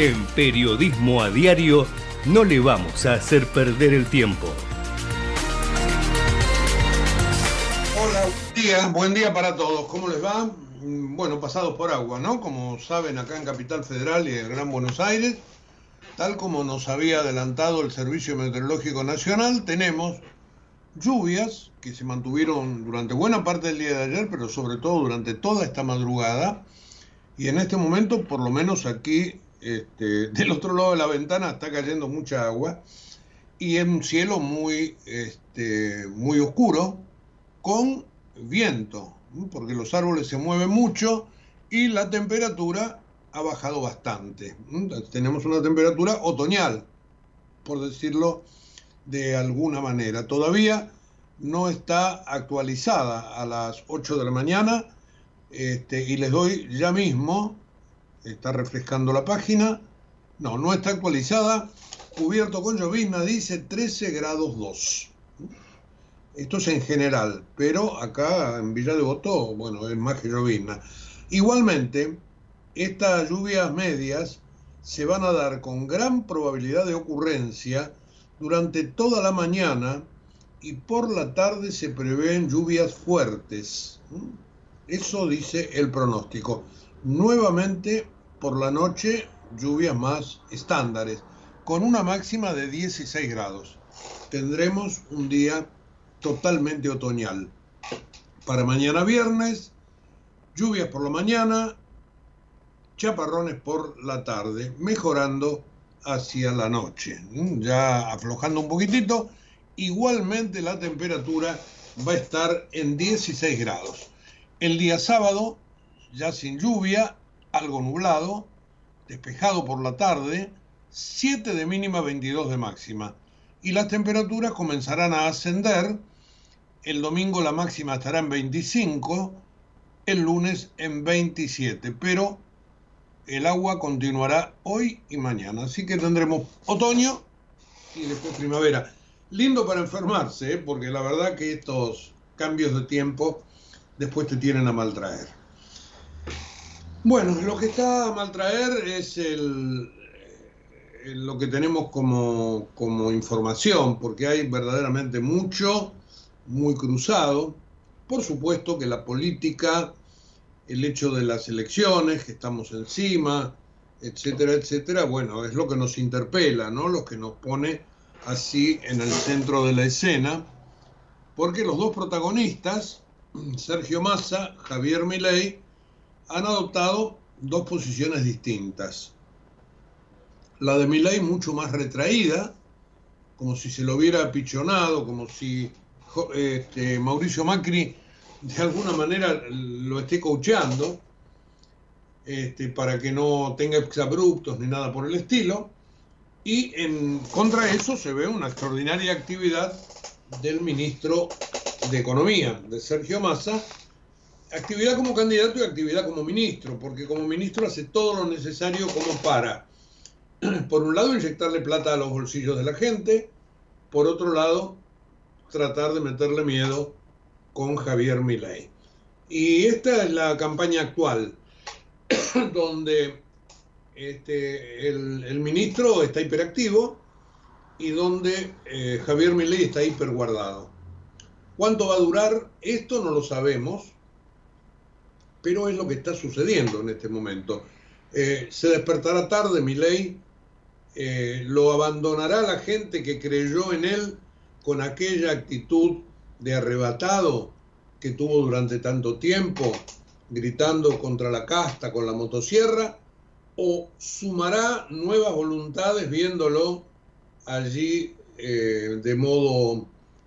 En Periodismo a Diario no le vamos a hacer perder el tiempo. Hola, buen día, buen día para todos. ¿Cómo les va? Mm, Bueno, pasados por agua, ¿no? Como saben, acá en Capital Federal y en Gran Buenos Aires, tal como nos había adelantado el Servicio Meteorológico Nacional, tenemos lluvias que se mantuvieron durante buena parte del día de ayer, pero sobre todo durante toda esta madrugada. Y en este momento, por lo menos aquí este, del otro lado de la ventana está cayendo mucha agua y en un cielo muy, este, muy oscuro con viento, porque los árboles se mueven mucho y la temperatura ha bajado bastante. Tenemos una temperatura otoñal, por decirlo de alguna manera. Todavía no está actualizada a las 8 de la mañana este, y les doy ya mismo está refrescando la página. No, no está actualizada. Cubierto con llovizna dice 13 grados 2. Esto es en general, pero acá en Villa Devoto, bueno, es más que llovizna. Igualmente, estas lluvias medias se van a dar con gran probabilidad de ocurrencia durante toda la mañana y por la tarde se prevén lluvias fuertes. Eso dice el pronóstico. Nuevamente por la noche lluvias más estándares, con una máxima de 16 grados. Tendremos un día totalmente otoñal. Para mañana viernes, lluvias por la mañana, chaparrones por la tarde, mejorando hacia la noche, ya aflojando un poquitito. Igualmente la temperatura va a estar en 16 grados. El día sábado, ya sin lluvia, algo nublado, despejado por la tarde, 7 de mínima, 22 de máxima. Y las temperaturas comenzarán a ascender. El domingo la máxima estará en 25, el lunes en 27, pero el agua continuará hoy y mañana. Así que tendremos otoño y después primavera. Lindo para enfermarse, ¿eh? porque la verdad que estos cambios de tiempo después te tienen a maltraer. Bueno, lo que está a maltraer es el, el- lo que tenemos como, como información, porque hay verdaderamente mucho, muy cruzado. Por supuesto que la política, el hecho de las elecciones, que estamos encima, etcétera, etcétera, bueno, es lo que nos interpela, ¿no? Lo que nos pone así en el centro de la escena, porque los dos protagonistas, Sergio Massa, Javier Milei, han adoptado dos posiciones distintas. La de Milei mucho más retraída, como si se lo hubiera apichonado, como si este, Mauricio Macri de alguna manera lo esté coacheando, este, para que no tenga exabruptos ni nada por el estilo. Y en contra eso se ve una extraordinaria actividad del ministro de Economía, de Sergio Massa, actividad como candidato y actividad como ministro, porque como ministro hace todo lo necesario como para por un lado, inyectarle plata a los bolsillos de la gente, por otro lado, tratar de meterle miedo con Javier Milei. Y esta es la campaña actual, donde este, el, ministro está hiperactivo y donde eh, Javier Milei está hiperguardado. ¿Cuánto va a durar? Esto no lo sabemos, pero es lo que está sucediendo en este momento. Eh, se despertará tarde Milei, eh, lo abandonará la gente que creyó en él con aquella actitud de arrebatado que tuvo durante tanto tiempo, gritando contra la casta con la motosierra, o sumará nuevas voluntades viéndolo allí eh, de modo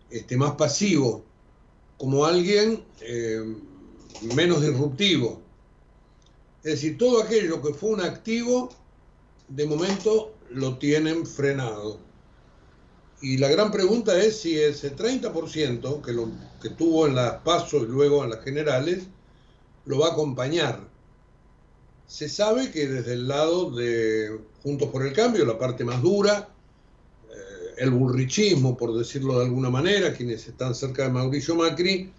este, más pasivo, como alguien menos disruptivo. Es decir, todo aquello que fue un activo, de momento lo tienen frenado. Y la gran pregunta es si ese 30% que, lo, que tuvo en las pasos y luego en las generales, lo va a acompañar. Se sabe que desde el lado de Juntos por el Cambio, la parte más dura, eh, el burrichismo, por decirlo de alguna manera, quienes están cerca de Mauricio Macri,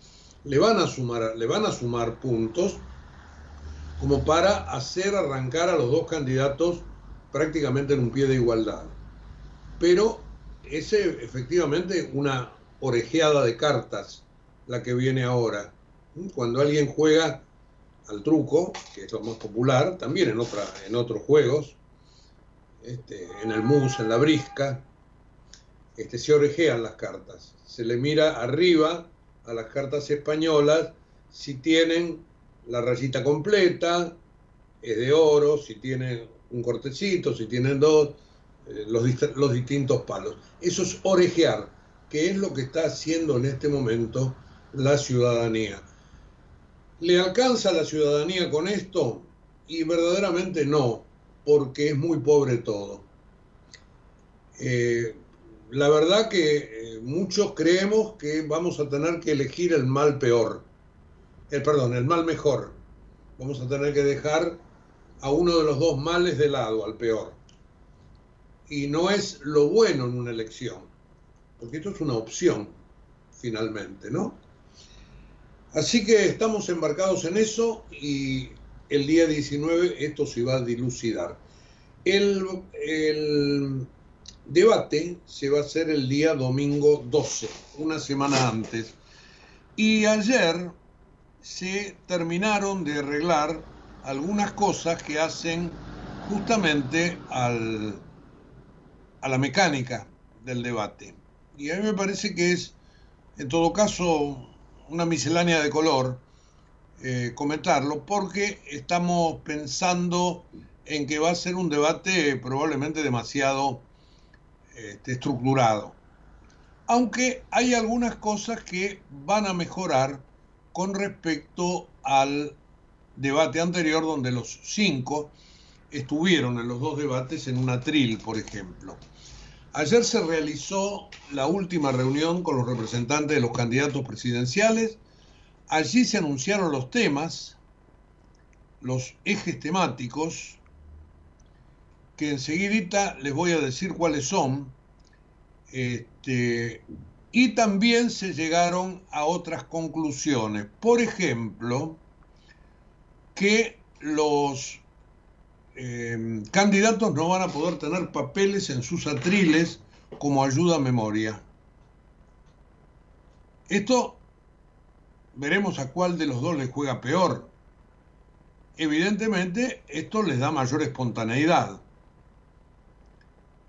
le van a sumar, le van a sumar puntos como para hacer arrancar a los dos candidatos prácticamente en un pie de igualdad. Pero es efectivamente una orejeada de cartas la que viene ahora. Cuando alguien juega al truco, que es lo más popular, también en, otra, en otros juegos, este, en el mus, en la brisca, este, se orejean las cartas. Se le mira arriba a las cartas españolas si tienen la rayita completa, es de oro, si tienen un cortecito, si tienen dos, eh, los, los distintos palos. Eso es orejear, que es lo que está haciendo en este momento la ciudadanía. ¿Le alcanza la ciudadanía con esto? Y verdaderamente no, porque es muy pobre todo. Eh, la verdad que eh, muchos creemos que vamos a tener que elegir el mal peor, el perdón, el mal mejor. Vamos a tener que dejar a uno de los dos males de lado, al peor y no es lo bueno en una elección, porque esto es una opción, finalmente, ¿no? Así que estamos embarcados en eso y el día 19 esto se va a dilucidar. El, el debate se va a hacer el día domingo 12, una semana antes. Y ayer se terminaron de arreglar algunas cosas que hacen justamente al a la mecánica del debate. Y a mí me parece que es, en todo caso, una miscelánea de color eh, comentarlo, porque estamos pensando en que va a ser un debate probablemente demasiado este, estructurado. Aunque hay algunas cosas que van a mejorar con respecto al debate anterior, donde los cinco estuvieron en los dos debates en un atril, por ejemplo. Ayer se realizó la última reunión con los representantes de los candidatos presidenciales. Allí se anunciaron los temas, los ejes temáticos, que enseguida les voy a decir cuáles son. Este, y también se llegaron a otras conclusiones. Por ejemplo, que los Em, candidatos no van a poder tener papeles en sus atriles como ayuda a memoria. Esto veremos a cuál de los dos les juega peor. Evidentemente, esto les da mayor espontaneidad.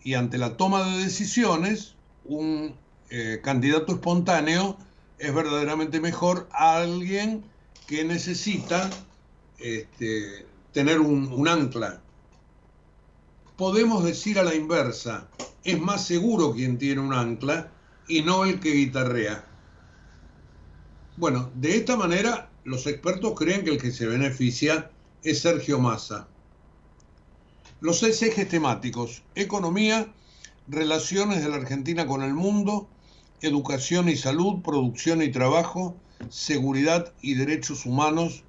Y ante la toma de decisiones, un eh, candidato espontáneo es verdaderamente mejor a alguien que necesita este, tener un, ancla. Podemos decir a la inversa, es más seguro quien tiene un ancla y no el que guitarrea. Bueno, de esta manera los expertos creen que el que se beneficia es Sergio Massa. Los seis ejes temáticos, economía, relaciones de la Argentina con el mundo, educación y salud, producción y trabajo, seguridad y derechos humanos,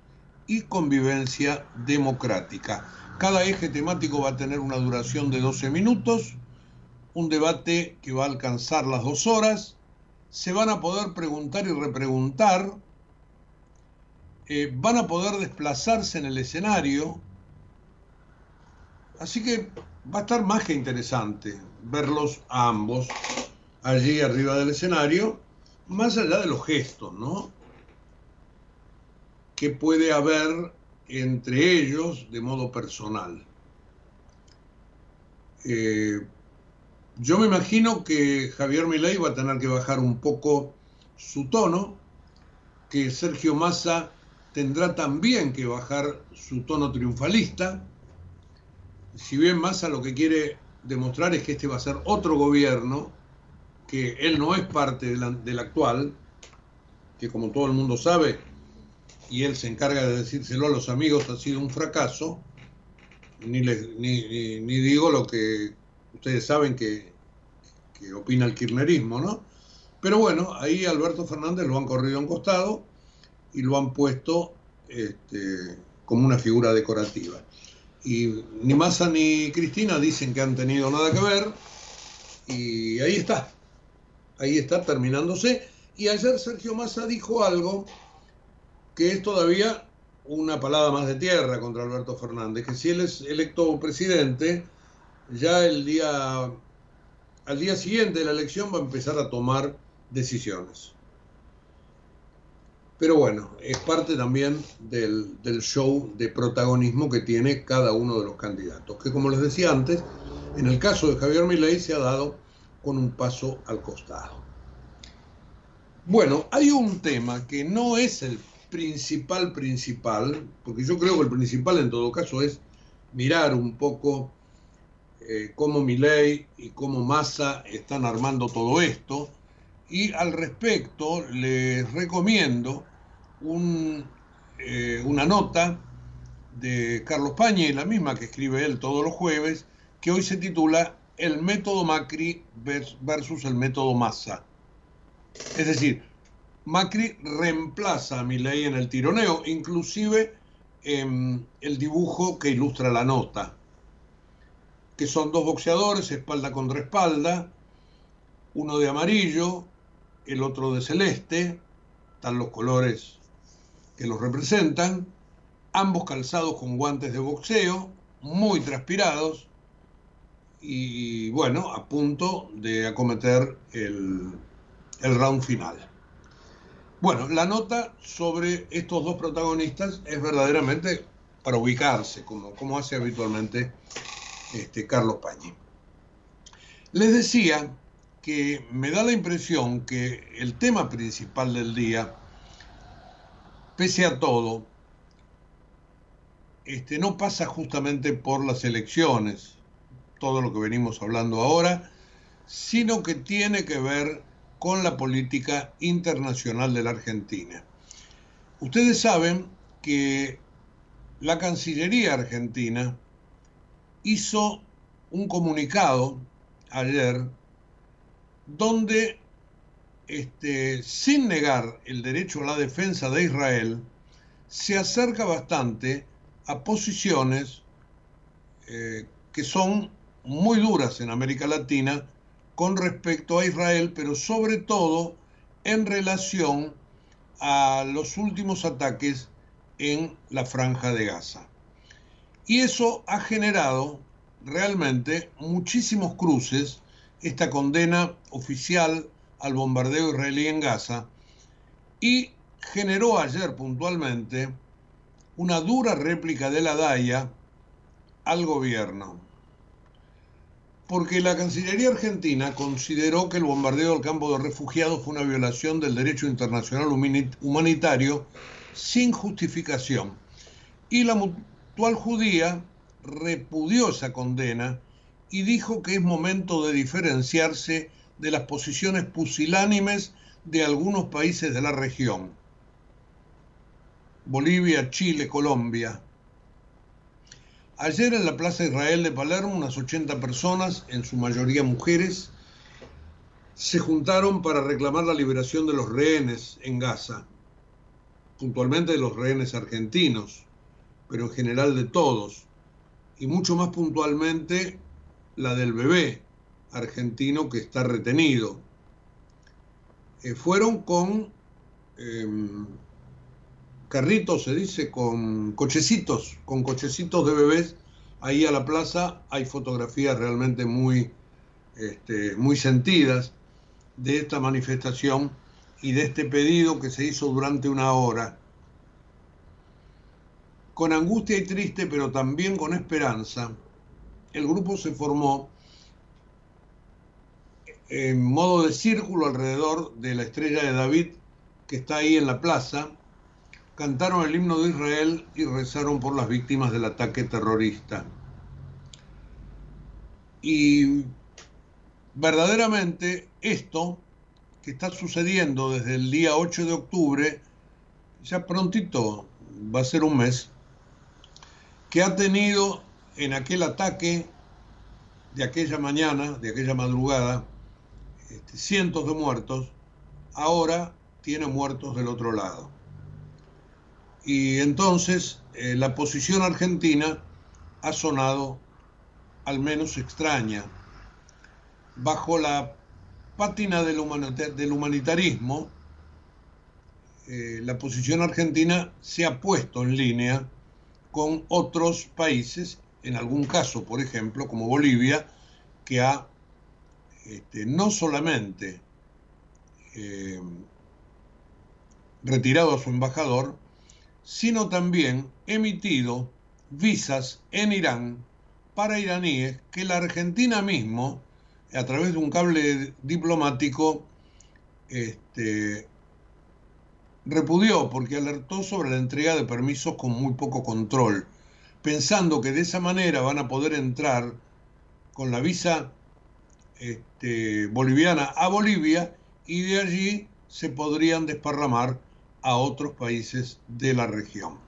y convivencia democrática. Cada eje temático va a tener una duración de 12 minutos, un debate que va a alcanzar las dos horas, se van a poder preguntar y repreguntar, eh, van a poder desplazarse en el escenario, así que va a estar más que interesante verlos a ambos allí arriba del escenario, más allá de los gestos, ¿no? Que puede haber entre ellos de modo personal. Eh, yo me imagino que Javier Milei va a tener que bajar un poco su tono, que Sergio Massa tendrá también que bajar su tono triunfalista. Si bien Massa lo que quiere demostrar es que este va a ser otro gobierno, que él no es parte del actual, que como todo el mundo sabe, y él se encarga de decírselo a los amigos, ha sido un fracaso, ni, ni, digo lo que ustedes saben que, opina el kirchnerismo, ¿no? Pero bueno, ahí Alberto Fernández lo han corrido a un costado y lo han puesto este, como una figura decorativa. Y ni Massa ni Cristina dicen que han tenido nada que ver, y ahí está, ahí está terminándose. Y ayer Sergio Massa dijo algo que es todavía una palabra más de tierra contra Alberto Fernández, que si él es electo presidente, ya el día, al día siguiente de la elección va a empezar a tomar decisiones. Pero bueno, es parte también del, del, show de protagonismo que tiene cada uno de los candidatos, que como les decía antes, en el caso de Javier Milei se ha dado con un paso al costado. Bueno, hay un tema que no es el principal, principal, porque yo creo que el principal en todo caso es mirar un poco eh, cómo Milei y cómo Massa están armando todo esto. Y al respecto les recomiendo eh, una nota de Carlos Pañi, la misma que escribe él todos los jueves, que hoy se titula El método Macri versus el método Massa. Es decir, Macri reemplaza a Milei en el tironeo, inclusive en el dibujo que ilustra la nota, que son dos boxeadores, espalda contra espalda, uno de amarillo, el otro de celeste, están los colores que los representan, ambos calzados con guantes de boxeo, muy transpirados, y bueno, a punto de acometer el, el round final. Bueno, la nota sobre estos dos protagonistas es verdaderamente para ubicarse, como, como hace habitualmente este, Carlos Pañi. Les decía que me da la impresión que el tema principal del día, pese a todo, este, no pasa justamente por las elecciones, todo lo que venimos hablando ahora, sino que tiene que ver con la política internacional de la Argentina. Ustedes saben que la Cancillería argentina hizo un comunicado ayer donde, este, sin negar el derecho a la defensa de Israel, se acerca bastante a posiciones eh, que son muy duras en América Latina con respecto a Israel, pero sobre todo en relación a los últimos ataques en la franja de Gaza. Y eso ha generado realmente muchísimos cruces, esta condena oficial al bombardeo israelí en Gaza, y generó ayer puntualmente una dura réplica de la DAIA al gobierno porque la Cancillería argentina consideró que el bombardeo del campo de refugiados fue una violación del derecho internacional humanitario sin justificación. Y la mutual judía repudió esa condena y dijo que es momento de diferenciarse de las posiciones pusilánimes de algunos países de la región. Bolivia, Chile, Colombia, Ayer en la Plaza Israel de Palermo, unas 80 personas, en su mayoría mujeres, se juntaron para reclamar la liberación de los rehenes en Gaza. puntualmente de los rehenes argentinos, pero en general de todos, y mucho más puntualmente la del bebé argentino que está retenido. Eh, fueron con em, carritos, se dice, con cochecitos, con cochecitos de bebés. Ahí a la plaza hay fotografías realmente muy, este, muy sentidas de esta manifestación y de este pedido que se hizo durante una hora. Con angustia y triste, pero también con esperanza, el grupo se formó en modo de círculo alrededor de la estrella de David que está ahí en la plaza, cantaron el himno de Israel y rezaron por las víctimas del ataque terrorista. Y verdaderamente esto que está sucediendo desde el día 8 de octubre, ya prontito va a ser un mes, que ha tenido en aquel ataque de aquella mañana, de aquella madrugada, este, cientos de muertos, ahora tiene muertos del otro lado. Y entonces eh, la posición argentina ha sonado al menos extraña. Bajo la pátina del, humanitarismo, eh, la posición argentina se ha puesto en línea con otros países, en algún caso, por ejemplo, como Bolivia, que ha este, no solamente eh, retirado a su embajador, sino también emitido visas en Irán para iraníes que la Argentina mismo, a través de un cable diplomático, este, repudió porque alertó sobre la entrega de permisos con muy poco control, pensando que de esa manera van a poder entrar con la visa este, boliviana a Bolivia y de allí se podrían desparramar a otros países de la región.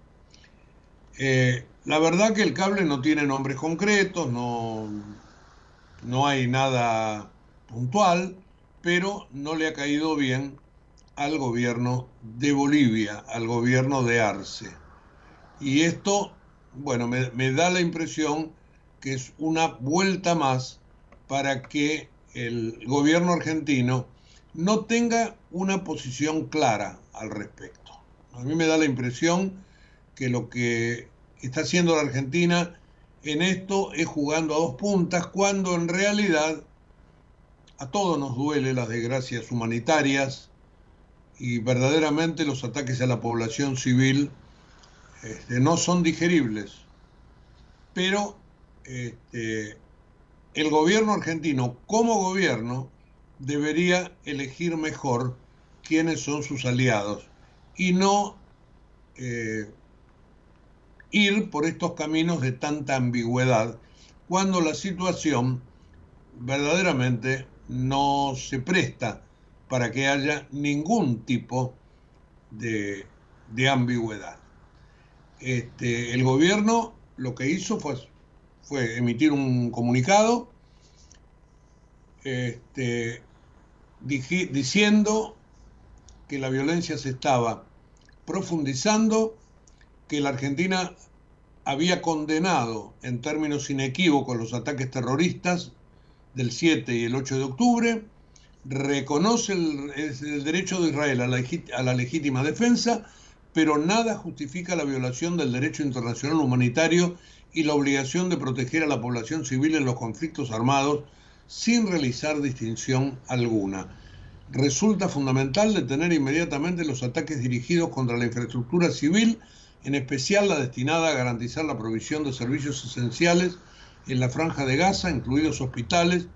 Eh, la verdad que el cable no tiene nombres concretos, no, no hay nada puntual, pero no le ha caído bien al gobierno de Bolivia, al gobierno de Arce. Y esto, bueno, me da la impresión que es una vuelta más para que el gobierno argentino no tenga una posición clara al respecto. A mí me da la impresión que lo que está haciendo la Argentina en esto es jugando a dos puntas, cuando en realidad a todos nos duele las desgracias humanitarias y verdaderamente los ataques a la población civil este, no son digeribles. Pero este, el gobierno argentino como gobierno debería elegir mejor quiénes son sus aliados y no eh, ir por estos caminos de tanta ambigüedad cuando la situación verdaderamente no se presta para que haya ningún tipo de, ambigüedad. Este, el gobierno lo que hizo fue emitir un comunicado este, diciendo que la violencia se estaba profundizando, que la Argentina había condenado en términos inequívocos los ataques terroristas del 7 y el 8 de octubre, reconoce el, derecho de Israel a la legítima defensa, pero nada justifica la violación del derecho internacional humanitario y la obligación de proteger a la población civil en los conflictos armados sin realizar distinción alguna. Resulta fundamental detener inmediatamente los ataques dirigidos contra la infraestructura civil, en especial la destinada a garantizar la provisión de servicios esenciales en la franja de Gaza, incluidos hospitales,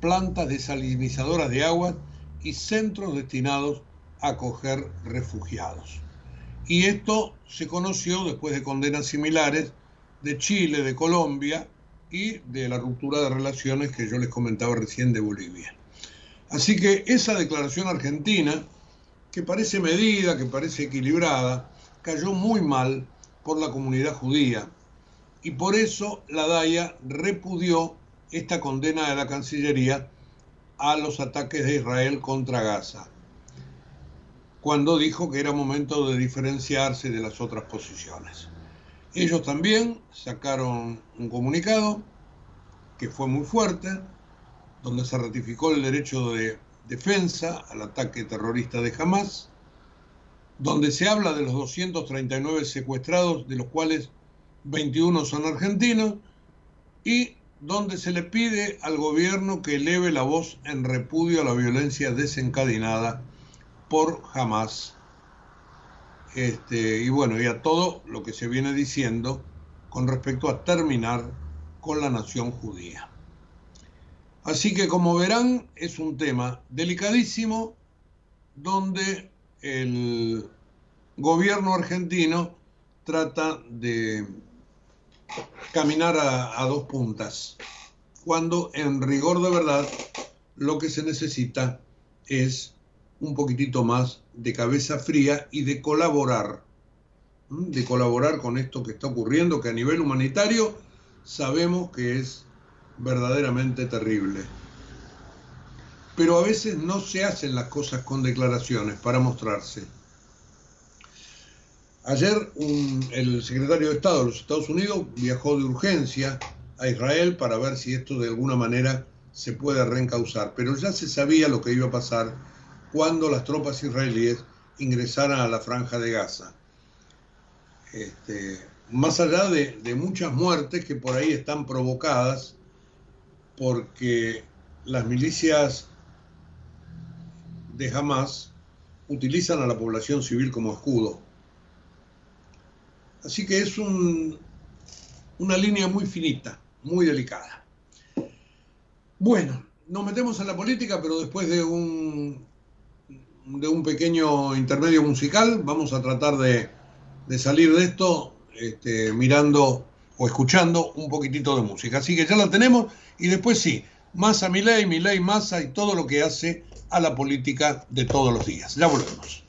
plantas desalinizadoras de agua y centros destinados acoger refugiados. Y esto se conoció después de condenas similares de Chile, de Colombia y de la ruptura de relaciones que yo les comentaba recién de Bolivia. Así que esa declaración argentina, que parece medida, que parece equilibrada, cayó muy mal por la comunidad judía y por eso la DAIA repudió esta condena de la Cancillería a los ataques de Israel contra Gaza. Cuando dijo que era momento de diferenciarse de las otras posiciones. Ellos también sacaron un comunicado que fue muy fuerte, donde se ratificó el derecho de defensa al ataque terrorista de Hamas, donde se habla de los 239 secuestrados, de los cuales 21 son argentinos, y donde se le pide al gobierno que eleve la voz en repudio a la violencia desencadenada por Hamas. Este, y bueno, y a todo lo que se viene diciendo con respecto a terminar con la nación judía. Así que como verán, es un tema delicadísimo donde el gobierno argentino trata de caminar a, a, dos puntas, cuando en rigor de verdad lo que se necesita es un poquitito más de cabeza fría y de colaborar, de colaborar con esto que está ocurriendo, que a nivel humanitario sabemos que es verdaderamente terrible. Pero a veces no se hacen las cosas con declaraciones para mostrarse. Ayer el secretario de Estado de los Estados Unidos viajó de urgencia a Israel para ver si esto de alguna manera se puede reencauzar, pero ya se sabía lo que iba a pasar cuando las tropas israelíes ingresaran a la franja de Gaza. Este, más allá de, muchas muertes que por ahí están provocadas porque las milicias de Hamas utilizan a la población civil como escudo. Así que es un, una línea muy finita, muy delicada. Bueno, nos metemos en la política, pero después de un, de un pequeño intermedio musical, vamos a tratar de, de salir de esto este, mirando o escuchando un poquitito de música. Así que ya la tenemos y después sí, Massa Milei, Milei Massa y todo lo que hace a la política de todos los días. Ya volvemos.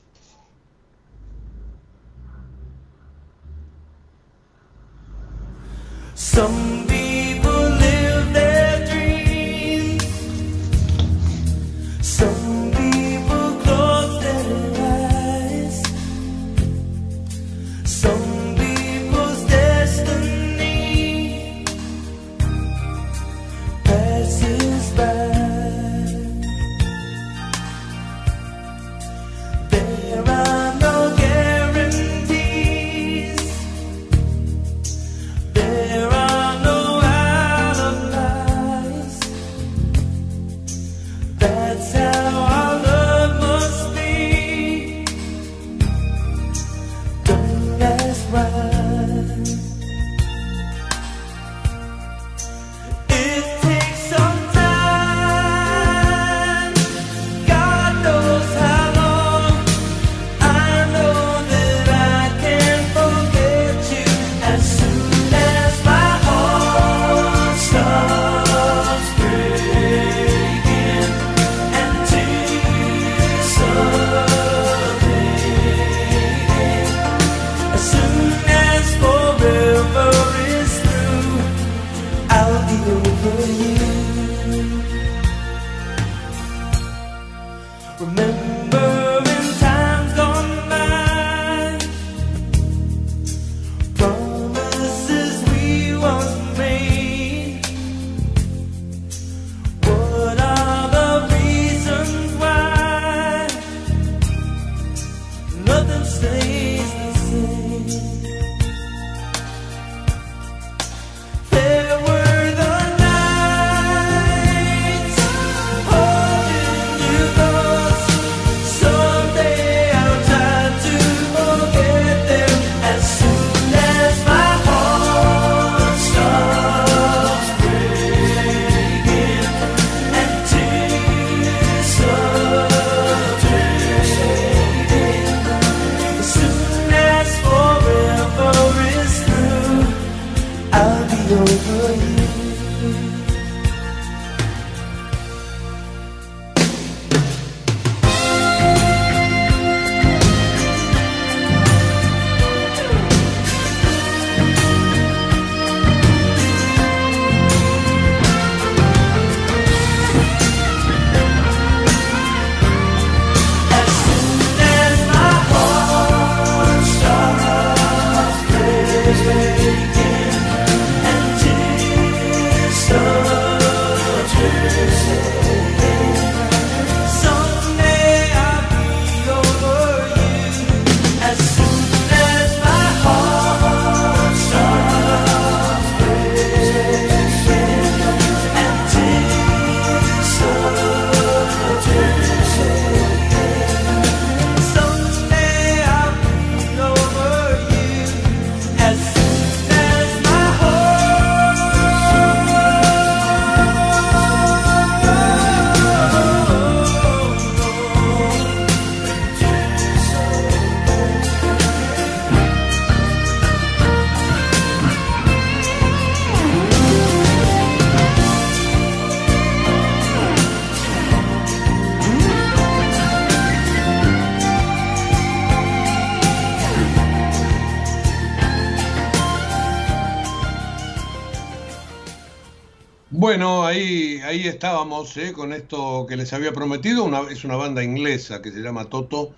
Ahí, estábamos ¿eh? con esto que les había prometido. Es una banda inglesa que se llama Toto.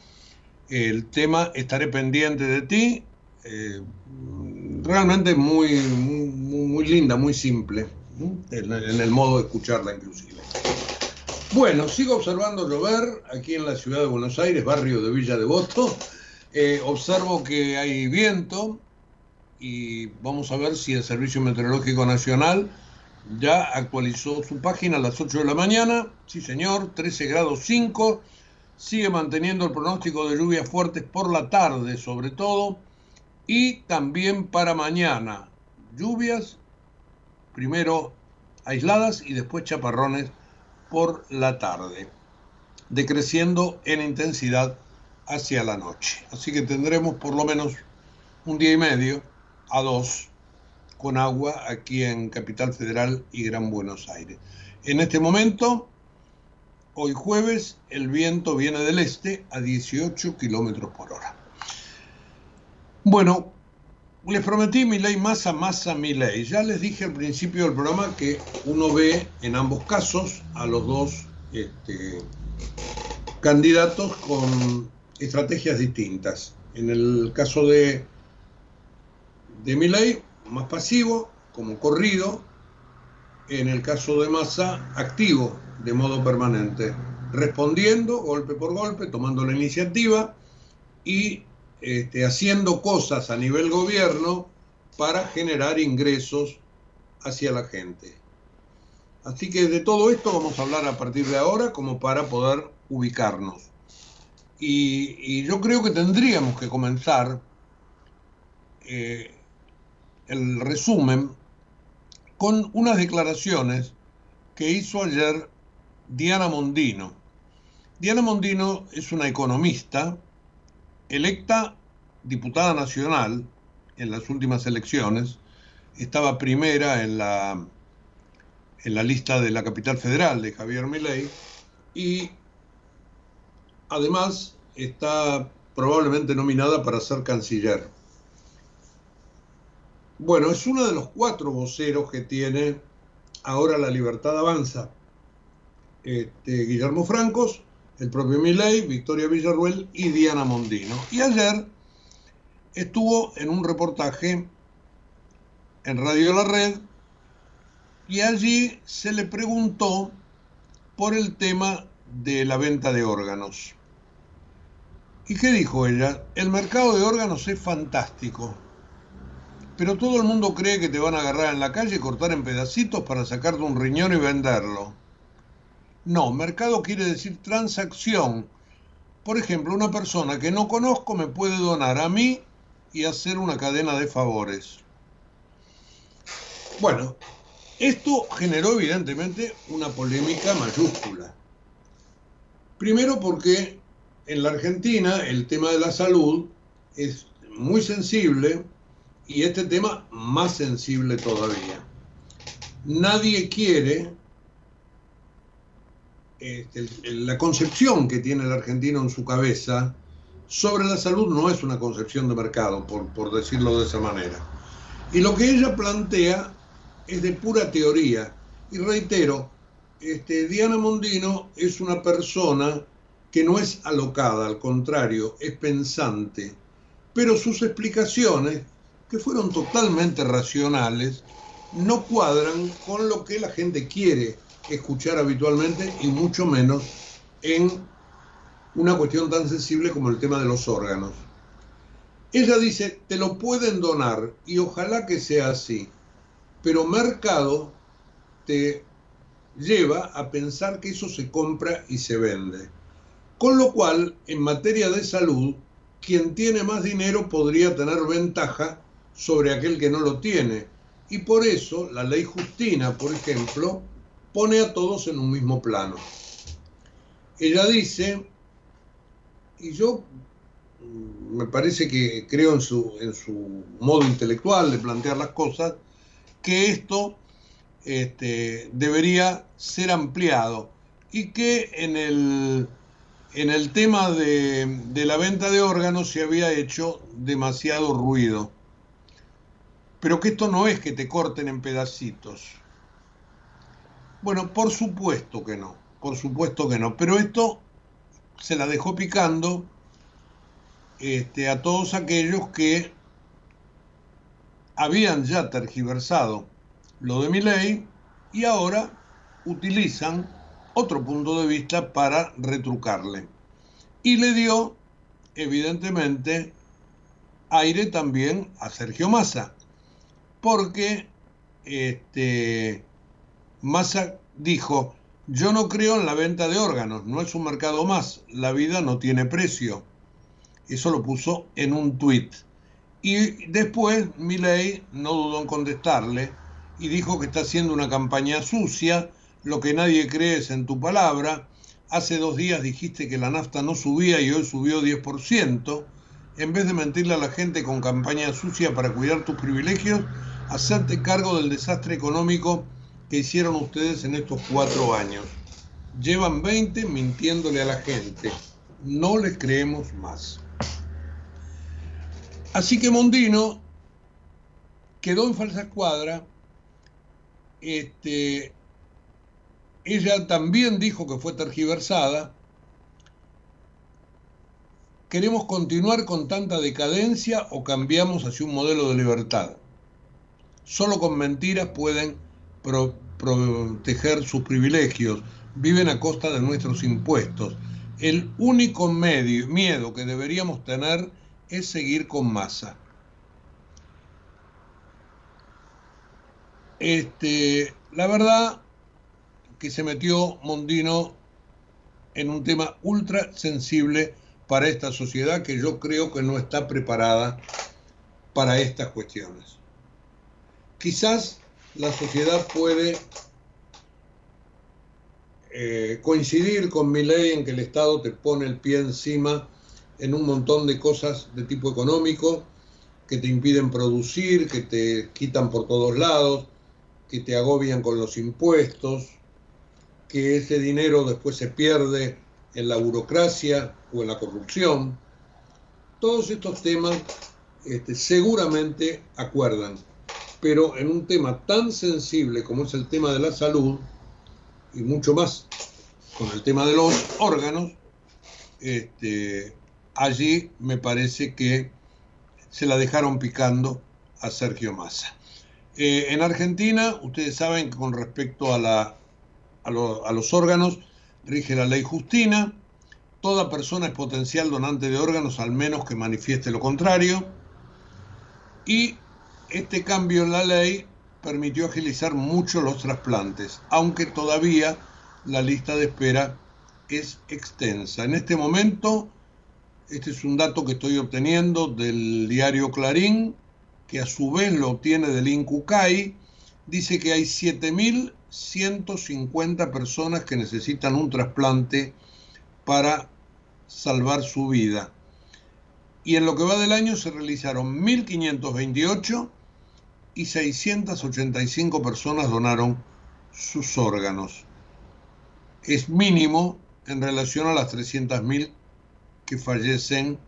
El tema Estaré pendiente de ti. Eh, realmente muy, muy, linda, muy simple. En, en, el modo de escucharla inclusive. Bueno, sigo observando llover aquí en la ciudad de Buenos Aires, barrio de Villa Devoto. Eh, observo que hay viento y vamos a ver si el Servicio Meteorológico Nacional ya actualizó su página a las 8 de la mañana. Sí, señor, 13 grados 5. Sigue manteniendo el pronóstico de lluvias fuertes por la tarde, sobre todo. Y también para mañana, lluvias, primero aisladas y después chaparrones por la tarde, decreciendo en intensidad hacia la noche. Así que tendremos por lo menos un día y medio a dos con agua aquí en Capital Federal y Gran Buenos Aires. En este momento, hoy jueves, el viento viene del este a 18 kilómetros por hora. Bueno, les prometí mi ley masa, masa, mi ley. Ya les dije al principio del programa que uno ve en ambos casos a los dos este, candidatos con estrategias distintas. En el caso de, de ley más pasivo, como corrido, en el caso de Massa, activo, de modo permanente, respondiendo golpe por golpe, tomando la iniciativa y este, haciendo cosas a nivel gobierno para generar ingresos hacia la gente. Así que de todo esto vamos a hablar a partir de ahora como para poder ubicarnos. Y, yo creo que tendríamos que comenzar eh, el resumen con unas declaraciones que hizo ayer Diana Mondino. Diana Mondino es una economista electa diputada nacional en las últimas elecciones, estaba primera en la, en la lista de la capital federal de Javier Milei y además está probablemente nominada para ser canciller. Bueno, es uno de los cuatro voceros que tiene ahora la Libertad Avanza. Este, Guillermo Francos, el propio Milei, Victoria Villarruel y Diana Mondino. Y ayer estuvo en un reportaje en Radio La Red y allí se le preguntó por el tema de la venta de órganos. ¿Y qué dijo ella? El mercado de órganos es fantástico pero todo el mundo cree que te van a agarrar en la calle y cortar en pedacitos para sacarte un riñón y venderlo. No, mercado quiere decir transacción. Por ejemplo, una persona que no conozco me puede donar a mí y hacer una cadena de favores. Bueno, esto generó evidentemente una polémica mayúscula. Primero porque en la Argentina el tema de la salud es muy sensible y este tema más sensible todavía. Nadie quiere este, la concepción que tiene el argentino en su cabeza sobre la salud no es una concepción de mercado, por, por decirlo de esa manera. Y lo que ella plantea es de pura teoría. Y reitero, este, Diana Mondino es una persona que no es alocada, al contrario, es pensante, pero sus explicaciones que fueron totalmente racionales, no cuadran con lo que la gente quiere escuchar habitualmente y mucho menos en una cuestión tan sensible como el tema de los órganos. Ella dice, te lo pueden donar y ojalá que sea así, pero mercado te lleva a pensar que eso se compra y se vende. Con lo cual, en materia de salud, quien tiene más dinero podría tener ventaja sobre aquel que no lo tiene. Y por eso la ley Justina, por ejemplo, pone a todos en un mismo plano. Ella dice, y yo mm, me parece que creo en su, en su modo intelectual de plantear las cosas, que esto este, debería ser ampliado y que en el, en el tema de, de la venta de órganos se había hecho demasiado ruido. Pero que esto no es que te corten en pedacitos. Bueno, por supuesto que no, por supuesto que no, pero esto se la dejó picando este, a todos aquellos que habían ya tergiversado lo de mi ley y ahora utilizan otro punto de vista para retrucarle. Y le dio, evidentemente, aire también a Sergio Massa, porque este, Massa dijo, yo no creo en la venta de órganos, no es un mercado más, la vida no tiene precio. Eso lo puso en un tuit. Y después Milei no dudó en contestarle y dijo que está haciendo una campaña sucia, lo que nadie cree es en tu palabra. Hace dos días dijiste que la nafta no subía y hoy subió 10%. En vez de mentirle a la gente con campaña sucia para cuidar tus privilegios, hacerte cargo del desastre económico que hicieron ustedes en estos cuatro años. Llevan 20 mintiéndole a la gente. No les creemos más. Así que Mondino quedó en falsa escuadra. Este, ella también dijo que fue tergiversada. ¿Queremos continuar con tanta decadencia o cambiamos hacia un modelo de libertad? Solo con mentiras pueden proteger sus privilegios, viven a costa de nuestros impuestos. El único medio, miedo que deberíamos tener es seguir con masa. Este, la verdad que se metió Mondino en un tema ultra sensible para esta sociedad que yo creo que no está preparada para estas cuestiones. Quizás la sociedad puede eh, coincidir con mi ley en que el Estado te pone el pie encima en un montón de cosas de tipo económico que te impiden producir, que te quitan por todos lados, que te agobian con los impuestos, que ese dinero después se pierde en la burocracia o en la corrupción. Todos estos temas este, seguramente acuerdan pero en un tema tan sensible como es el tema de la salud, y mucho más con el tema de los órganos, este, allí me parece que se la dejaron picando a Sergio Massa. Eh, en Argentina, ustedes saben que con respecto a, la, a, a los órganos, rige la ley Justina. Toda persona es potencial donante de órganos, al menos que manifieste lo contrario. Y este cambio en la ley permitió agilizar mucho los trasplantes, aunque todavía la lista de espera es extensa. En este momento, este es un dato que estoy obteniendo del diario Clarín, que a su vez lo obtiene del INCUCAI, dice que hay 7.150 personas que necesitan un trasplante para salvar su vida. Y en lo que va del año se realizaron 1.528 y 685 personas donaron sus órganos. Es mínimo en relación a las 300.000 que fallecen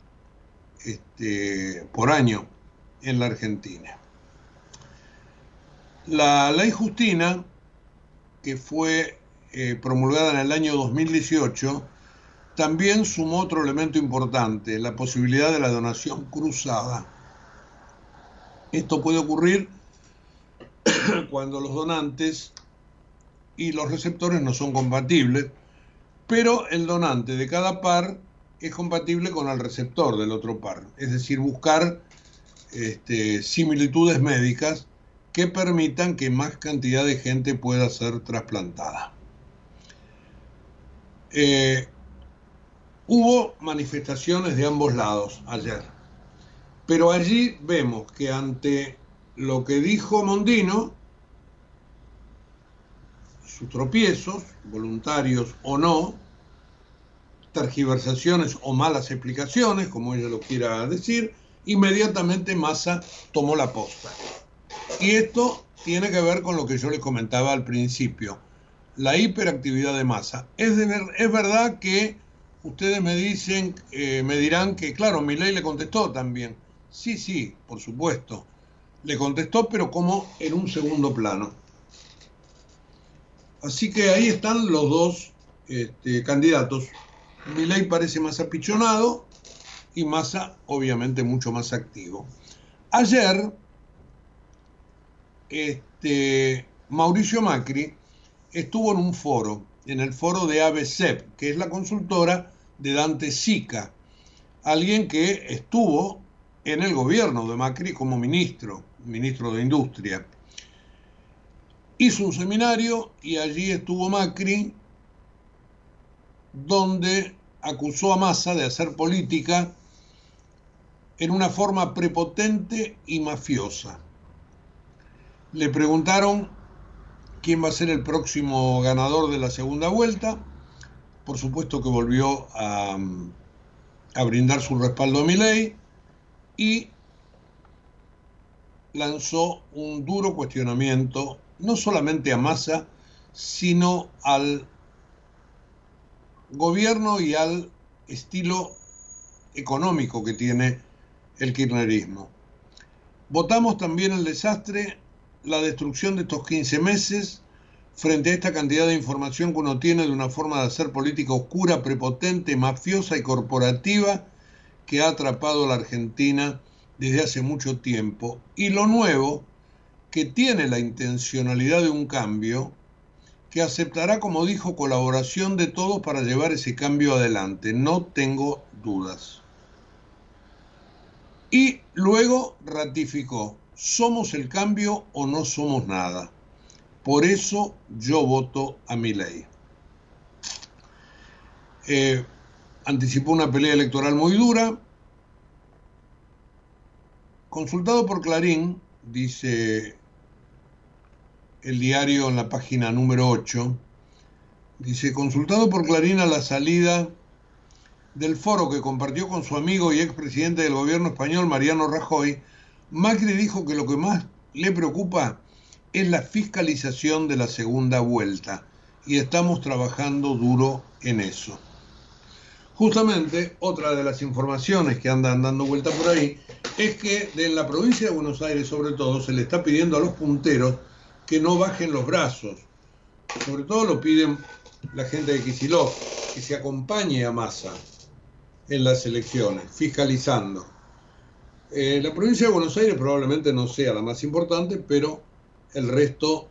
este, por año en la Argentina. La ley Justina, que fue eh, promulgada en el año 2018, también sumó otro elemento importante, la posibilidad de la donación cruzada. Esto puede ocurrir cuando los donantes y los receptores no son compatibles, pero el donante de cada par es compatible con el receptor del otro par, es decir, buscar este, similitudes médicas que permitan que más cantidad de gente pueda ser trasplantada. Eh, hubo manifestaciones de ambos lados ayer, pero allí vemos que ante lo que dijo Mondino, sus tropiezos, voluntarios o no, tergiversaciones o malas explicaciones, como ella lo quiera decir, inmediatamente Massa tomó la posta. Y esto tiene que ver con lo que yo les comentaba al principio, la hiperactividad de Massa. Es, es verdad que ustedes me dicen, eh, me dirán que, claro, ley le contestó también. Sí, sí, por supuesto. Le contestó, pero como en un segundo plano. Así que ahí están los dos este, candidatos. ley parece más apichonado y Massa obviamente mucho más activo. Ayer, este, Mauricio Macri estuvo en un foro, en el foro de ABCEP, que es la consultora de Dante Sica, alguien que estuvo en el gobierno de Macri como ministro, ministro de Industria. Hizo un seminario y allí estuvo Macri, donde acusó a Massa de hacer política en una forma prepotente y mafiosa. Le preguntaron quién va a ser el próximo ganador de la segunda vuelta. Por supuesto que volvió a, brindar su respaldo a ley y lanzó un duro cuestionamiento no solamente a Massa, sino al gobierno y al estilo económico que tiene el kirchnerismo. Votamos también el desastre, la destrucción de estos 15 meses, frente a esta cantidad de información que uno tiene de una forma de hacer política oscura, prepotente, mafiosa y corporativa que ha atrapado a la Argentina desde hace mucho tiempo. Y lo nuevo, que tiene la intencionalidad de un cambio, que aceptará, como dijo, colaboración de todos para llevar ese cambio adelante. No tengo dudas. Y luego ratificó, somos el cambio o no somos nada. Por eso yo voto a mi ley. Eh, anticipó una pelea electoral muy dura. Consultado por Clarín, dice el diario en la página número 8, dice, consultado por Clarín a la salida del foro que compartió con su amigo y expresidente del gobierno español, Mariano Rajoy, Macri dijo que lo que más le preocupa es la fiscalización de la segunda vuelta y estamos trabajando duro en eso. Justamente, otra de las informaciones que andan dando vuelta por ahí es que en la provincia de Buenos Aires, sobre todo, se le está pidiendo a los punteros que no bajen los brazos. Sobre todo lo piden la gente de Kicillof, que se acompañe a Massa en las elecciones, fiscalizando. Eh, la provincia de Buenos Aires probablemente no sea la más importante, pero el resto,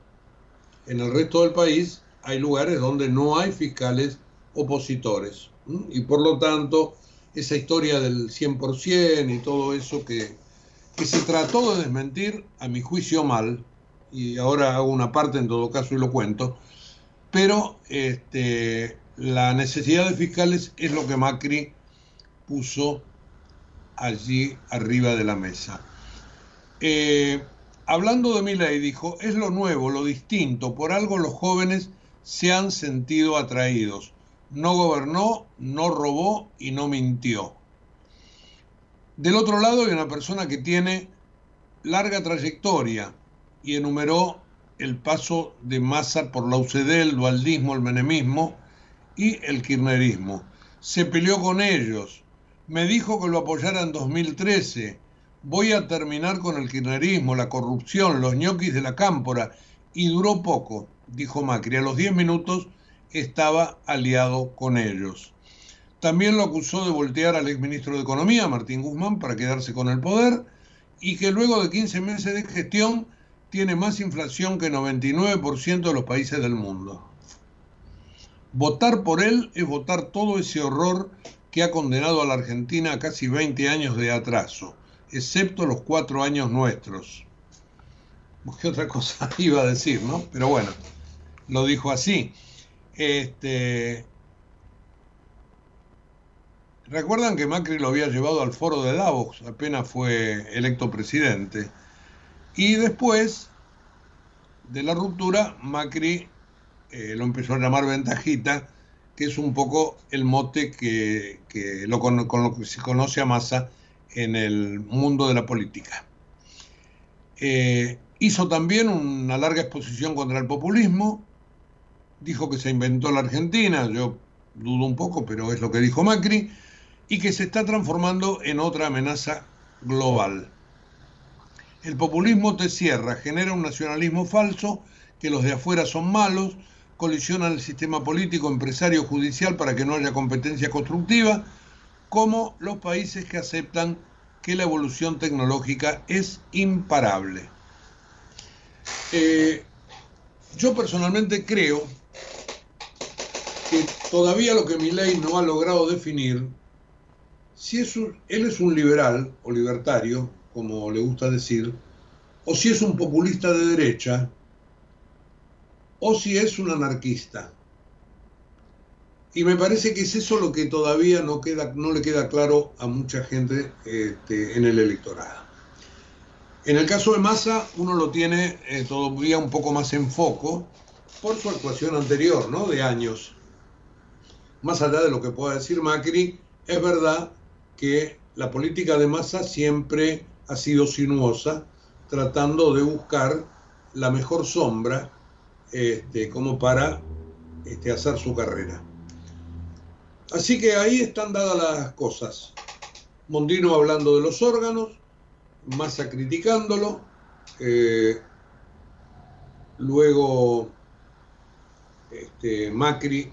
en el resto del país hay lugares donde no hay fiscales opositores. Y por lo tanto, esa historia del 100% y todo eso que, que se trató de desmentir, a mi juicio mal, y ahora hago una parte en todo caso y lo cuento, pero este, la necesidad de fiscales es lo que Macri puso allí arriba de la mesa. Eh, hablando de mi ley, dijo, es lo nuevo, lo distinto, por algo los jóvenes se han sentido atraídos. No gobernó, no robó y no mintió. Del otro lado hay una persona que tiene larga trayectoria y enumeró el paso de Massa por la UCD, el dualdismo, el menemismo y el kirchnerismo. Se peleó con ellos, me dijo que lo apoyara en 2013. Voy a terminar con el kirchnerismo, la corrupción, los ñoquis de la cámpora. Y duró poco, dijo Macri. A los 10 minutos estaba aliado con ellos. También lo acusó de voltear al exministro de Economía, Martín Guzmán, para quedarse con el poder y que luego de 15 meses de gestión tiene más inflación que 99% de los países del mundo. Votar por él es votar todo ese horror que ha condenado a la Argentina a casi 20 años de atraso, excepto los cuatro años nuestros. ¿Qué otra cosa iba a decir, no? Pero bueno, lo dijo así. Este, Recuerdan que Macri lo había llevado al foro de Davos, apenas fue electo presidente. Y después de la ruptura, Macri eh, lo empezó a llamar ventajita, que es un poco el mote que, con, lo que se conoce a Massa en el mundo de la política. Eh, hizo también una larga exposición contra el populismo, dijo que se inventó la Argentina, yo dudo un poco, pero es lo que dijo Macri, y que se está transformando en otra amenaza global. El populismo te cierra, genera un nacionalismo falso, que los de afuera son malos, colisiona el sistema político, empresario, judicial para que no haya competencia constructiva, como los países que aceptan que la evolución tecnológica es imparable. Eh, yo personalmente creo que todavía lo que mi ley no ha logrado definir, si es él es un liberal o libertario, como le gusta decir, o si es un populista de derecha, o si es un anarquista. Y me parece que es eso lo que todavía no, queda, no le queda claro a mucha gente este, en el electorado. En el caso de Massa, uno lo tiene eh, todavía un poco más en foco por su actuación anterior, ¿no? De años. Más allá de lo que pueda decir Macri, es verdad que la política de Massa siempre ha sido sinuosa, tratando de buscar la mejor sombra este, como para este, hacer su carrera. Así que ahí están dadas las cosas. Mondino hablando de los órganos, Massa criticándolo, eh, luego este, Macri,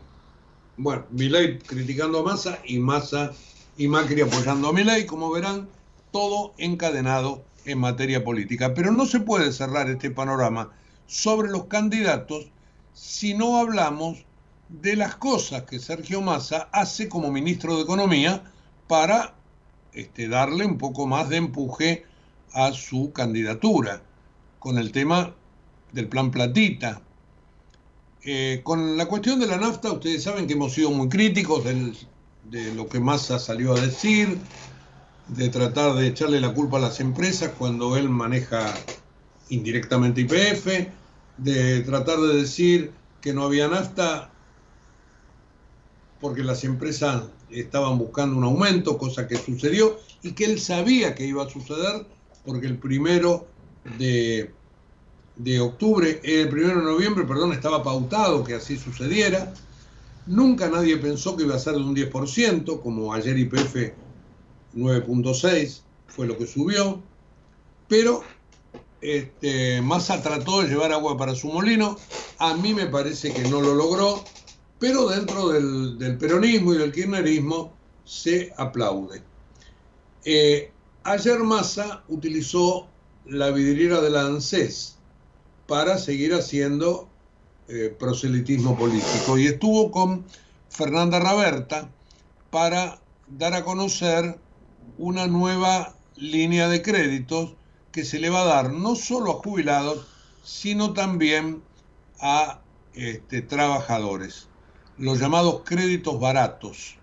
bueno, Milei criticando a Massa y Massa y Macri apoyando a Milei, como verán, todo encadenado en materia política. Pero no se puede cerrar este panorama sobre los candidatos si no hablamos de las cosas que Sergio Massa hace como ministro de Economía para este, darle un poco más de empuje a su candidatura, con el tema del plan platita. Con la cuestión de la nafta, ustedes saben que hemos sido muy críticos de lo que Massa salió a decir, de tratar de echarle la culpa a las empresas cuando él maneja indirectamente IPF, de tratar de decir que no había nafta porque las empresas estaban buscando un aumento, cosa que sucedió, y que él sabía que iba a suceder porque el primero de, de octubre, el primero de noviembre, perdón, estaba pautado que así sucediera. Nunca nadie pensó que iba a ser de un 10%, como ayer IPF 9.6 fue lo que subió, pero este, Massa trató de llevar agua para su molino, a mí me parece que no lo logró, pero dentro del, peronismo y del kirchnerismo se aplaude. Eh, ayer Massa utilizó la vidriera de la ANSES para seguir haciendo eh, proselitismo político y estuvo con Fernanda Raberta para dar a conocer una nueva línea de créditos que se le va a dar no solo a jubilados, sino también a este, trabajadores, los llamados créditos baratos.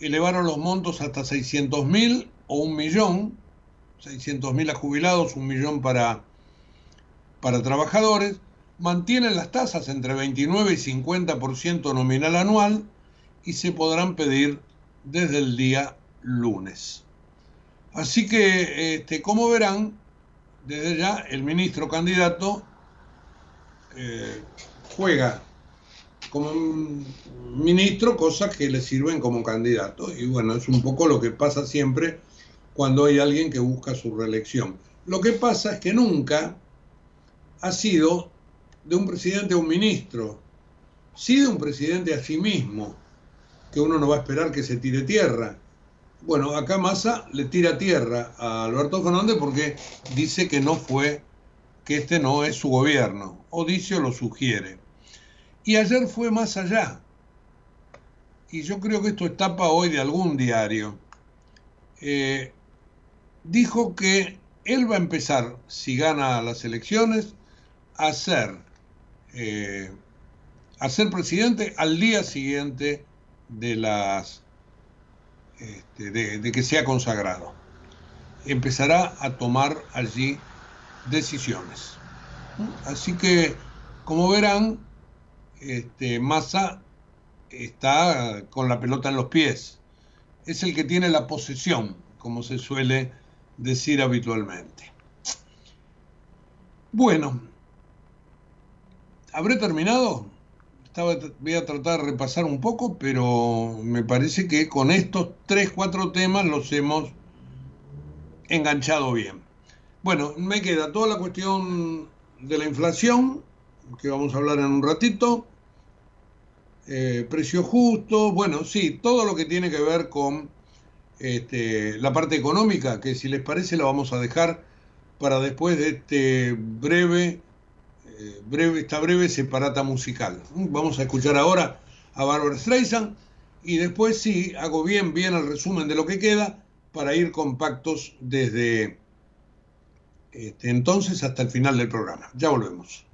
Elevaron los montos hasta 600 mil o un millón, 600 mil a jubilados, un millón para, para trabajadores, mantienen las tasas entre 29 y 50% nominal anual y se podrán pedir desde el día lunes. Así que, este, como verán, desde ya el ministro candidato eh, juega como ministro cosas que le sirven como candidato. Y bueno, es un poco lo que pasa siempre cuando hay alguien que busca su reelección. Lo que pasa es que nunca ha sido de un presidente a un ministro, sí de un presidente a sí mismo, que uno no va a esperar que se tire tierra. Bueno, acá Massa le tira tierra a Alberto Fernández porque dice que no fue que este no es su gobierno. Odicio lo sugiere. Y ayer fue más allá. Y yo creo que esto es tapa hoy de algún diario. Eh, dijo que él va a empezar, si gana las elecciones, a ser, eh, a ser presidente al día siguiente de las este, de, que sea consagrado. Empezará a tomar allí decisiones. Así que, como verán, este, Massa está con la pelota en los pies. Es el que tiene la posesión, como se suele decir habitualmente. Bueno, ¿habré terminado? voy a tratar de repasar un poco, pero me parece que con estos tres, cuatro temas los hemos enganchado bien. Bueno, me queda toda la cuestión de la inflación, que vamos a hablar en un ratito, eh, precio justo, bueno, sí, todo lo que tiene que ver con este, la parte económica, que si les parece la vamos a dejar para después de este breve breve, esta breve separata musical. Vamos a escuchar ahora a Barbara Streisand y después sí hago bien, bien el resumen de lo que queda para ir compactos desde este, entonces hasta el final del programa. Ya volvemos.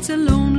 it's alone.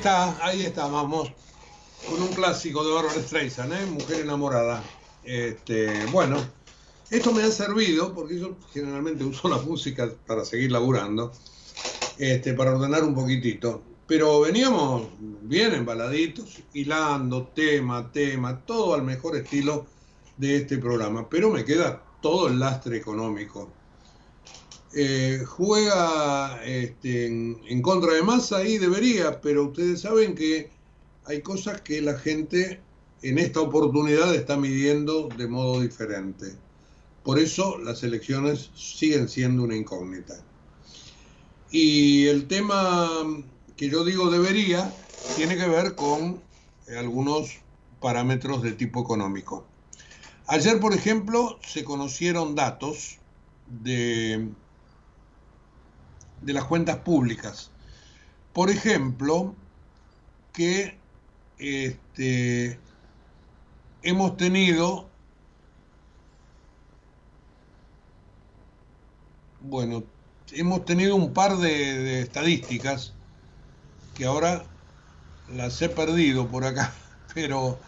Está, ahí está, vamos. Con un clásico de Barbara Streisand, ¿eh? Mujer enamorada. Este, bueno, esto me ha servido, porque yo generalmente uso la música para seguir laburando, este, para ordenar un poquitito. Pero veníamos bien embaladitos, hilando tema, tema, todo al mejor estilo de este programa. Pero me queda todo el lastre económico. Eh, juega este, en, contra de Massa y debería, pero ustedes saben que hay cosas que la gente en esta oportunidad está midiendo de modo diferente. Por eso las elecciones siguen siendo una incógnita. Y el tema que yo digo debería tiene que ver con algunos parámetros de tipo económico. Ayer, por ejemplo, se conocieron datos de de las cuentas públicas. Por ejemplo, que este, hemos tenido, bueno, hemos tenido un par de, estadísticas que ahora las he perdido por acá, pero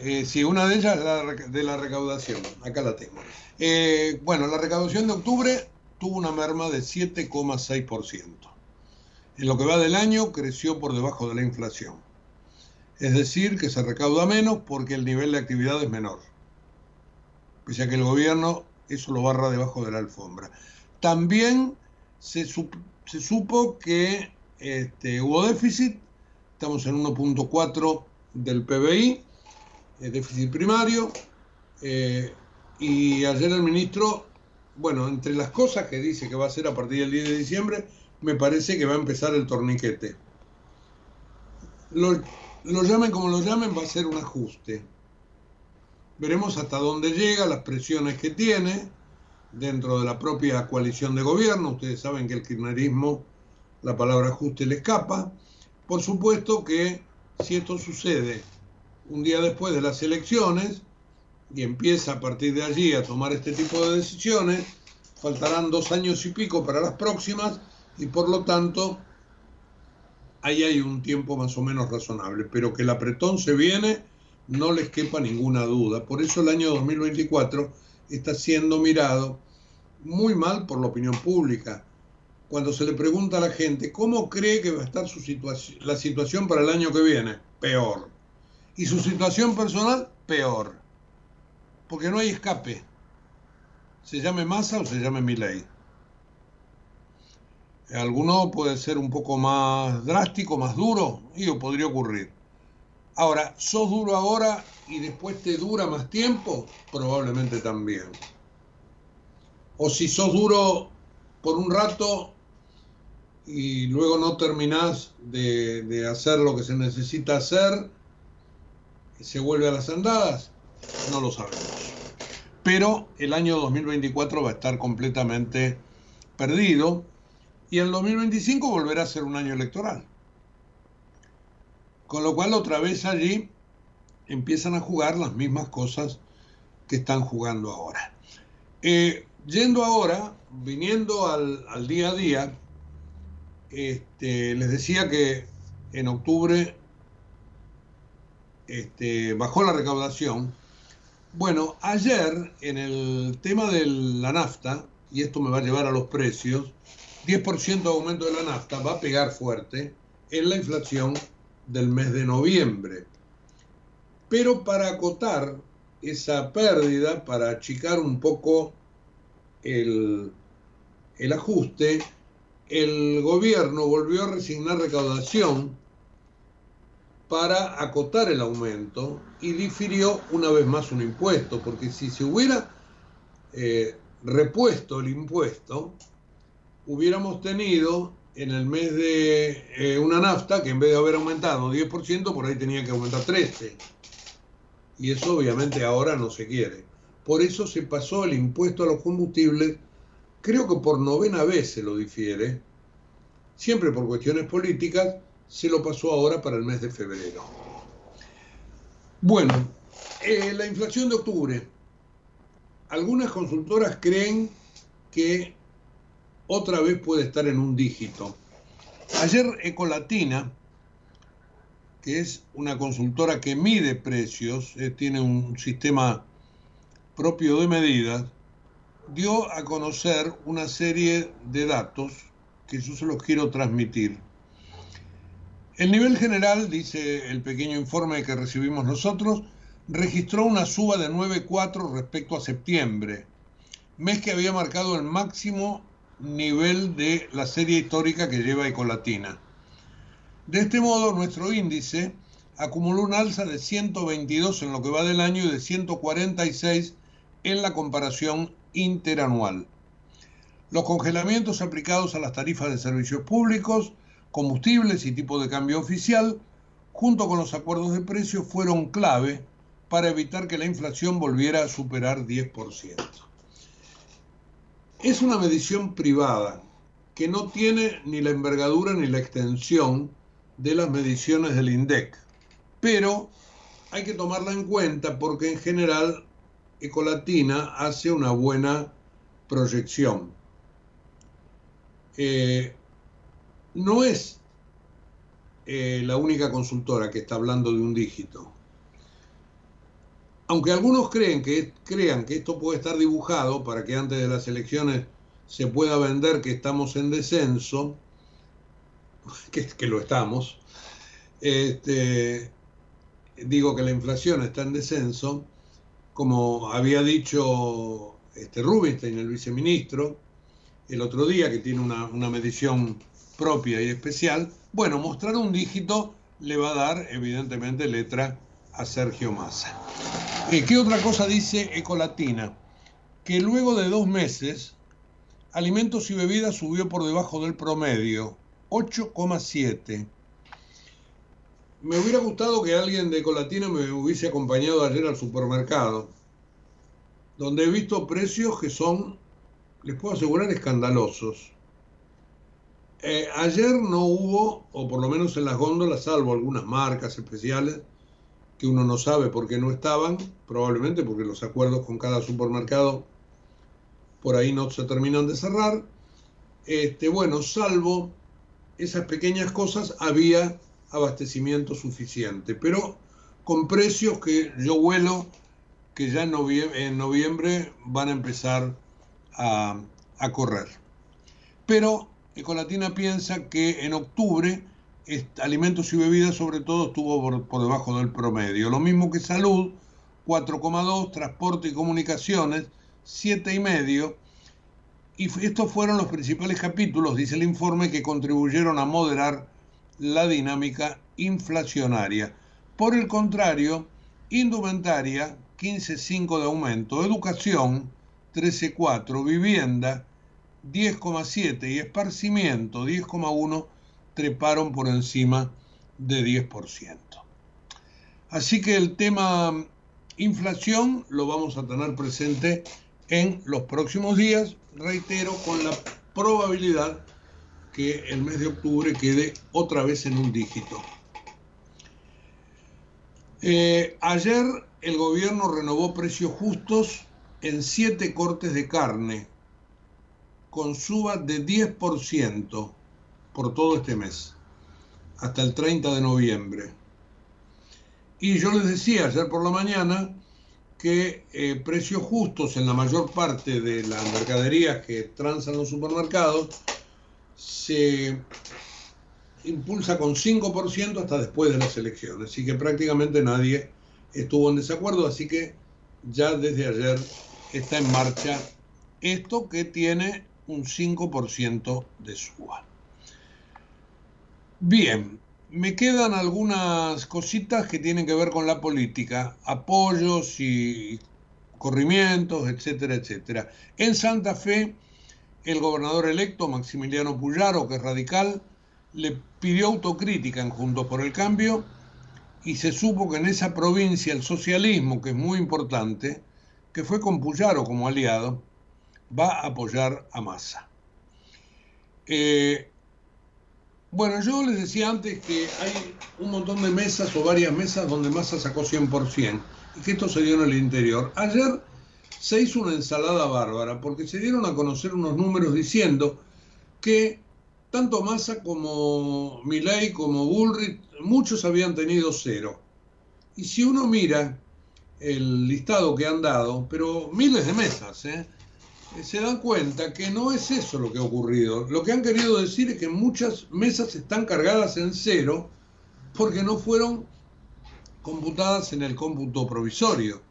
eh, sí, una de ellas es la, de la recaudación, acá la tengo. Eh, bueno, la recaudación de octubre tuvo una merma de 7,6%. En lo que va del año creció por debajo de la inflación. Es decir, que se recauda menos porque el nivel de actividad es menor. Pese a que el gobierno eso lo barra debajo de la alfombra. También se, supo que este, hubo déficit, estamos en 1.4 del PBI, el déficit primario, eh, y ayer el ministro bueno, entre las cosas que dice que va a hacer a partir del 10 de diciembre, me parece que va a empezar el torniquete. Lo, llamen como lo llamen, va a ser un ajuste. Veremos hasta dónde llega, las presiones que tiene dentro de la propia coalición de gobierno. Ustedes saben que el kirchnerismo, la palabra ajuste le escapa. Por supuesto que si esto sucede un día después de las elecciones, y empieza a partir de allí a tomar este tipo de decisiones, faltarán dos años y pico para las próximas y por lo tanto ahí hay un tiempo más o menos razonable, pero que el apretón se viene, no les quepa ninguna duda. Por eso el año 2024 está siendo mirado muy mal por la opinión pública. Cuando se le pregunta a la gente cómo cree que va a estar su la situación para el año que viene, peor. Y su situación personal, peor porque no hay escape. Se llame Massa o se llame Milei. Alguno puede ser un poco más drástico, más duro, y podría ocurrir. Ahora, ¿sos duro ahora y después te dura más tiempo? Probablemente también. O si sos duro por un rato y luego no terminás de, de hacer lo que se necesita hacer, se vuelve a las andadas, no lo sabemos. Pero el año 2024 va a estar completamente perdido y el 2025 volverá a ser un año electoral. Con lo cual otra vez allí empiezan a jugar las mismas cosas que están jugando ahora. Eh, yendo ahora, viniendo al, día a día, este, les decía que en octubre este, bajó la recaudación bueno, ayer en el tema de la nafta, y esto me va a llevar a los precios, 10% de aumento de la nafta va a pegar fuerte en la inflación del mes de noviembre. Pero para acotar esa pérdida, para achicar un poco el, el ajuste, el gobierno volvió a resignar recaudación para acotar el aumento y difirió una vez más un impuesto, porque si se hubiera eh, repuesto el impuesto, hubiéramos tenido en el mes de eh, una nafta que en vez de haber aumentado 10%, por ahí tenía que aumentar 13%. Y eso obviamente ahora no se quiere. Por eso se pasó el impuesto a los combustibles, creo que por novena vez se lo difiere, siempre por cuestiones políticas, se lo pasó ahora para el mes de febrero. Bueno, eh, la inflación de octubre. Algunas consultoras creen que otra vez puede estar en un dígito. Ayer Ecolatina que es una consultora que mide precios, eh, tiene un sistema propio de medidas, dio a conocer una serie de datos que yo se los quiero transmitir. El nivel general, dice el pequeño informe que recibimos nosotros, registró una suba de 9,4 respecto a septiembre, mes que había marcado el máximo nivel de la serie histórica que lleva Ecolatina. De este modo, nuestro índice acumuló un alza de 122 en lo que va del año y de 146 en la comparación interanual. Los congelamientos aplicados a las tarifas de servicios públicos, combustibles y tipo de cambio oficial, junto con los acuerdos de precios, fueron clave para evitar que la inflación volviera a superar 10%. Es una medición privada que no tiene ni la envergadura ni la extensión de las mediciones del INDEC, pero hay que tomarla en cuenta porque en general Ecolatina hace una buena proyección. Eh, no es eh, la única consultora que está hablando de un dígito. Aunque algunos creen que, crean que esto puede estar dibujado para que antes de las elecciones se pueda vender que estamos en descenso, que, que lo estamos, este, digo que la inflación está en descenso, como había dicho este Rubinstein, el viceministro, el otro día, que tiene una, medición propia y especial, bueno, mostrar un dígito le va a dar, evidentemente, letra a Sergio Massa. Eh, ¿Qué otra cosa dice Ecolatina? Que luego de dos meses, alimentos y bebidas subió por debajo del promedio, 8,7. Me hubiera gustado que alguien de Ecolatina me hubiese acompañado ayer al supermercado, donde he visto precios que son les puedo asegurar, escandalosos. Eh, ayer no hubo, o por lo menos en las góndolas, salvo algunas marcas especiales, que uno no sabe por qué no estaban, probablemente porque los acuerdos con cada supermercado por ahí no se terminan de cerrar. Este, bueno, salvo esas pequeñas cosas, había abastecimiento suficiente, pero con precios que yo vuelo que ya en noviembre, en noviembre van a empezar a, correr. Pero Ecolatina piensa que en octubre alimentos y bebidas sobre todo estuvo por, debajo del promedio. Lo mismo que salud, 4,2, transporte y comunicaciones, 7,5. Y estos fueron los principales capítulos, dice el informe, que contribuyeron a moderar la dinámica inflacionaria. Por el contrario, indumentaria, 15,5 de aumento, educación, 13,4, vivienda 10,7 y esparcimiento 10,1 treparon por encima de 10%. Así que el tema inflación lo vamos a tener presente en los próximos días, reitero, con la probabilidad que el mes de octubre quede otra vez en un dígito. Eh, ayer el gobierno renovó precios justos en siete cortes de carne, con suba de 10% por todo este mes, hasta el 30 de noviembre. Y yo les decía ayer por la mañana que eh, precios justos en la mayor parte de las mercaderías que transan los supermercados se impulsa con 5% hasta después de las elecciones. Así que prácticamente nadie estuvo en desacuerdo, así que ya desde ayer está en marcha esto que tiene un 5% de suba. Bien, me quedan algunas cositas que tienen que ver con la política, apoyos y corrimientos, etcétera, etcétera. En Santa Fe, el gobernador electo, Maximiliano Puyaro, que es radical, le pidió autocrítica en Juntos por el Cambio y se supo que en esa provincia el socialismo, que es muy importante, que fue con Puyaro como aliado, va a apoyar a Massa. Eh, bueno, yo les decía antes que hay un montón de mesas o varias mesas donde Massa sacó 100% y que esto se dio en el interior. Ayer se hizo una ensalada bárbara porque se dieron a conocer unos números diciendo que tanto Massa como Milei como Bullrich, muchos habían tenido cero. Y si uno mira el listado que han dado, pero miles de mesas, ¿eh? Se dan cuenta que no es eso lo que ha ocurrido. Lo que han querido decir es que muchas mesas están cargadas en cero porque no fueron computadas en el cómputo provisorio.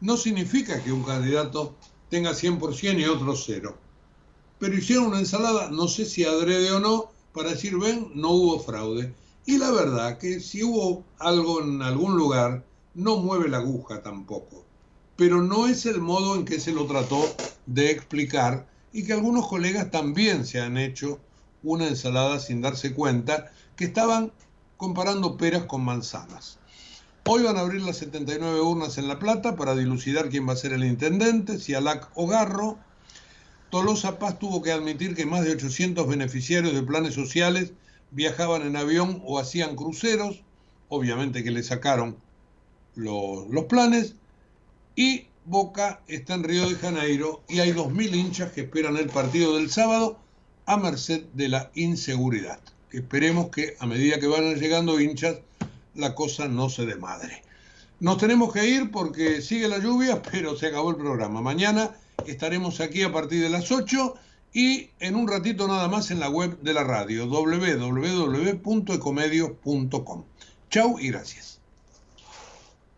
No significa que un candidato tenga 100% y otro cero. Pero hicieron una ensalada, no sé si adrede o no, para decir, ven, no hubo fraude. Y la verdad que si hubo algo en algún lugar, no mueve la aguja tampoco. Pero no es el modo en que se lo trató de explicar y que algunos colegas también se han hecho una ensalada sin darse cuenta que estaban comparando peras con manzanas. Hoy van a abrir las 79 urnas en La Plata para dilucidar quién va a ser el intendente, si Alac o Garro. Tolosa Paz tuvo que admitir que más de 800 beneficiarios de planes sociales viajaban en avión o hacían cruceros, obviamente que le sacaron los, los planes, y Boca está en Río de Janeiro y hay 2.000 hinchas que esperan el partido del sábado a merced de la inseguridad. Esperemos que a medida que van llegando hinchas, la cosa no se dé madre. Nos tenemos que ir porque sigue la lluvia, pero se acabó el programa. Mañana estaremos aquí a partir de las 8 y en un ratito nada más en la web de la radio www.ecomedios.com. Chau y gracias.